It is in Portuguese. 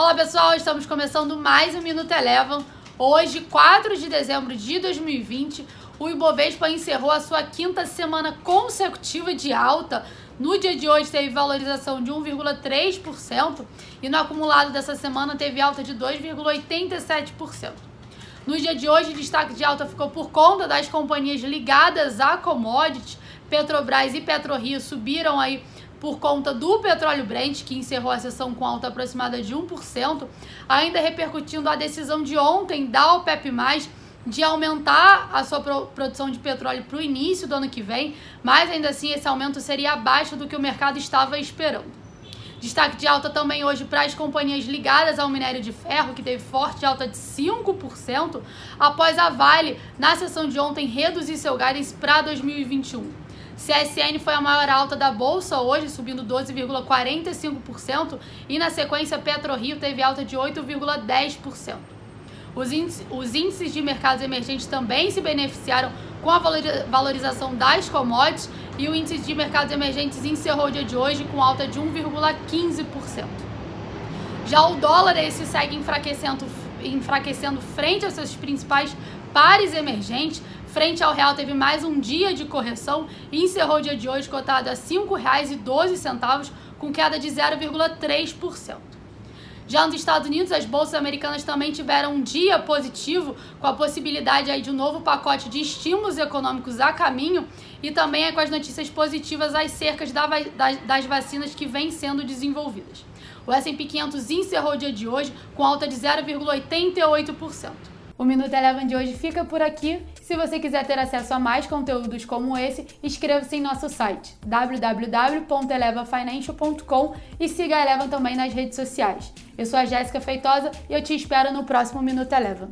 Olá pessoal, estamos começando mais um Minuto Eleven. Hoje, 4 de dezembro de 2020, o Ibovespa encerrou a sua quinta semana consecutiva de alta. No dia de hoje teve valorização de 1,3% e no acumulado dessa semana teve alta de 2,87%. No dia de hoje, destaque de alta ficou por conta das companhias ligadas a commodities. Petrobras e PetroRio subiram aí por conta do petróleo Brent, que encerrou a sessão com alta aproximada de 1%, ainda repercutindo a decisão de ontem da OPEP+, de aumentar a sua produção de petróleo para o início do ano que vem, mas ainda assim esse aumento seria abaixo do que o mercado estava esperando. Destaque de alta também hoje para as companhias ligadas ao minério de ferro, que teve forte alta de 5%, após a Vale, na sessão de ontem, reduzir seu guidance para 2021. CSN foi a maior alta da bolsa hoje, subindo 12,45%, e na sequência PetroRio teve alta de 8,10%. Os índices, os índices de mercados emergentes também se beneficiaram com a valorização das commodities e o índice de mercados emergentes encerrou o dia de hoje com alta de 1,15%. Já o dólar esse segue enfraquecendo, enfraquecendo frente aos seus principais pares emergentes, Frente ao real teve mais um dia de correção e encerrou o dia de hoje cotado a R$ 5,12, com queda de 0,3%. Já nos Estados Unidos, as bolsas americanas também tiveram um dia positivo, com a possibilidade aí de um novo pacote de estímulos econômicos a caminho e também é com as notícias positivas acerca das vacinas que vêm sendo desenvolvidas. O S&P 500 encerrou o dia de hoje com alta de 0,88%. O Minuto Eleven de hoje fica por aqui. Se você quiser ter acesso a mais conteúdos como esse, inscreva-se em nosso site www.elevafinancial.com e siga a Eleven também nas redes sociais. Eu sou a Jéssica Feitosa e eu te espero no próximo Minuto Eleven.